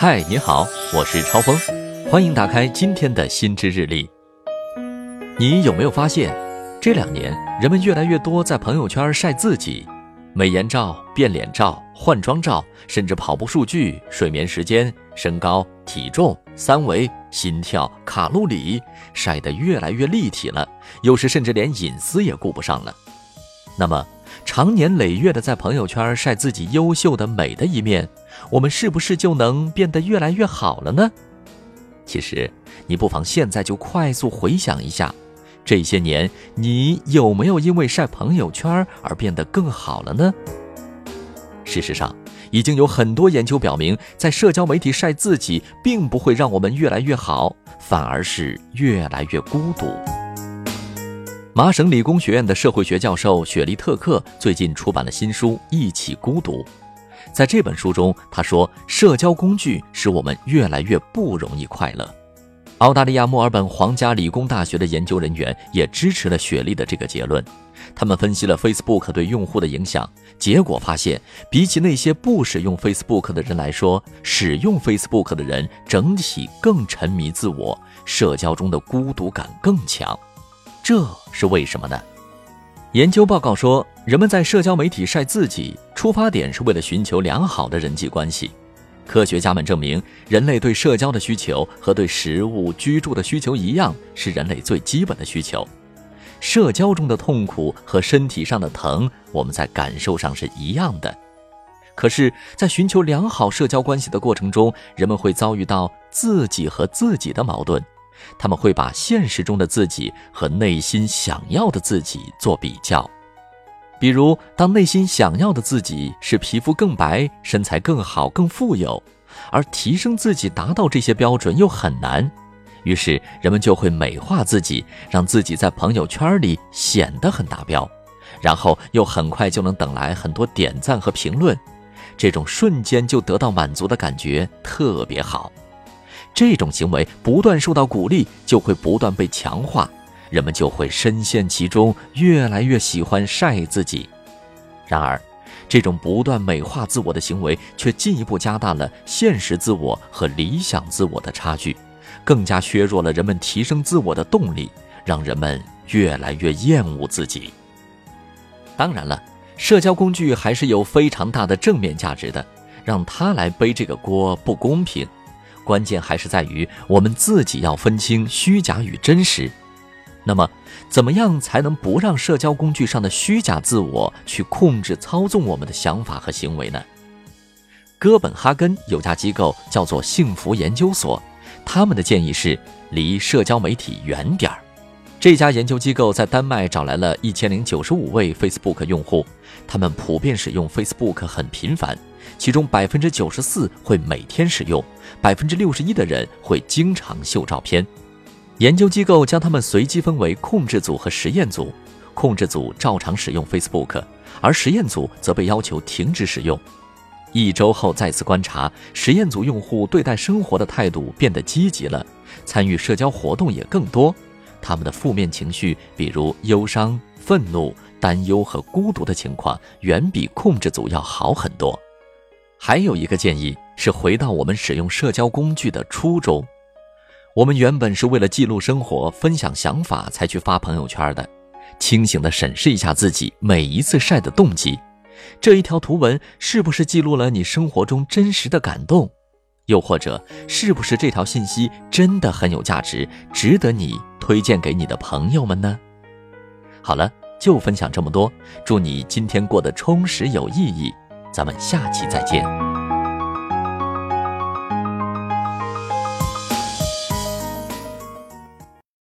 嗨，你好，我是超峰，欢迎打开今天的新知日历。你有没有发现，这两年人们越来越多在朋友圈晒自己，美颜照、变脸照、换装照，甚至跑步数据、睡眠时间、身高、体重、三围、心跳、卡路里，晒得越来越立体了，有时甚至连隐私也顾不上了。那么，长年累月的在朋友圈晒自己优秀的美的一面，我们是不是就能变得越来越好了呢？其实，你不妨现在就快速回想一下，这些年你有没有因为晒朋友圈而变得更好了呢？事实上，已经有很多研究表明，在社交媒体晒自己，并不会让我们越来越好，反而是越来越孤独。麻省理工学院的社会学教授雪莉特克最近出版了新书《一起孤独》。在这本书中，他说，社交工具使我们越来越不容易快乐。澳大利亚墨尔本皇家理工大学的研究人员也支持了雪莉的这个结论。他们分析了 Facebook 对用户的影响，结果发现，比起那些不使用 Facebook 的人来说，使用 Facebook 的人整体更沉迷自我，社交中的孤独感更强。这是为什么呢？研究报告说，人们在社交媒体晒自己，出发点是为了寻求良好的人际关系。科学家们证明，人类对社交的需求和对食物、居住的需求一样，是人类最基本的需求。社交中的痛苦和身体上的疼，我们在感受上是一样的。可是，在寻求良好社交关系的过程中，人们会遭遇到自己和自己的矛盾。他们会把现实中的自己和内心想要的自己做比较，比如，当内心想要的自己是皮肤更白、身材更好、更富有，而提升自己达到这些标准又很难，于是人们就会美化自己，让自己在朋友圈里显得很达标，然后又很快就能等来很多点赞和评论，这种瞬间就得到满足的感觉特别好。这种行为不断受到鼓励，就会不断被强化，人们就会深陷其中，越来越喜欢晒自己。然而，这种不断美化自我的行为，却进一步加大了现实自我和理想自我的差距，更加削弱了人们提升自我的动力，让人们越来越厌恶自己。当然了，社交工具还是有非常大的正面价值的，让他来背这个锅不公平。关键还是在于我们自己要分清虚假与真实。那么，怎么样才能不让社交工具上的虚假自我去控制、操纵我们的想法和行为呢？哥本哈根有家机构叫做幸福研究所，他们的建议是离社交媒体远点儿。这家研究机构在丹麦找来了一千零九十五位 Facebook 用户，他们普遍使用 Facebook 很频繁。其中百分之九十四会每天使用，百分之六十一的人会经常秀照片。研究机构将他们随机分为控制组和实验组，控制组照常使用 Facebook，而实验组则被要求停止使用。一周后再次观察，实验组用户对待生活的态度变得积极了，参与社交活动也更多。他们的负面情绪，比如忧伤、愤怒、担忧和孤独的情况，远比控制组要好很多。还有一个建议是回到我们使用社交工具的初衷。我们原本是为了记录生活、分享想法才去发朋友圈的。清醒地审视一下自己每一次晒的动机，这一条图文是不是记录了你生活中真实的感动？又或者是不是这条信息真的很有价值，值得你推荐给你的朋友们呢？好了，就分享这么多。祝你今天过得充实有意义。咱们下期再见。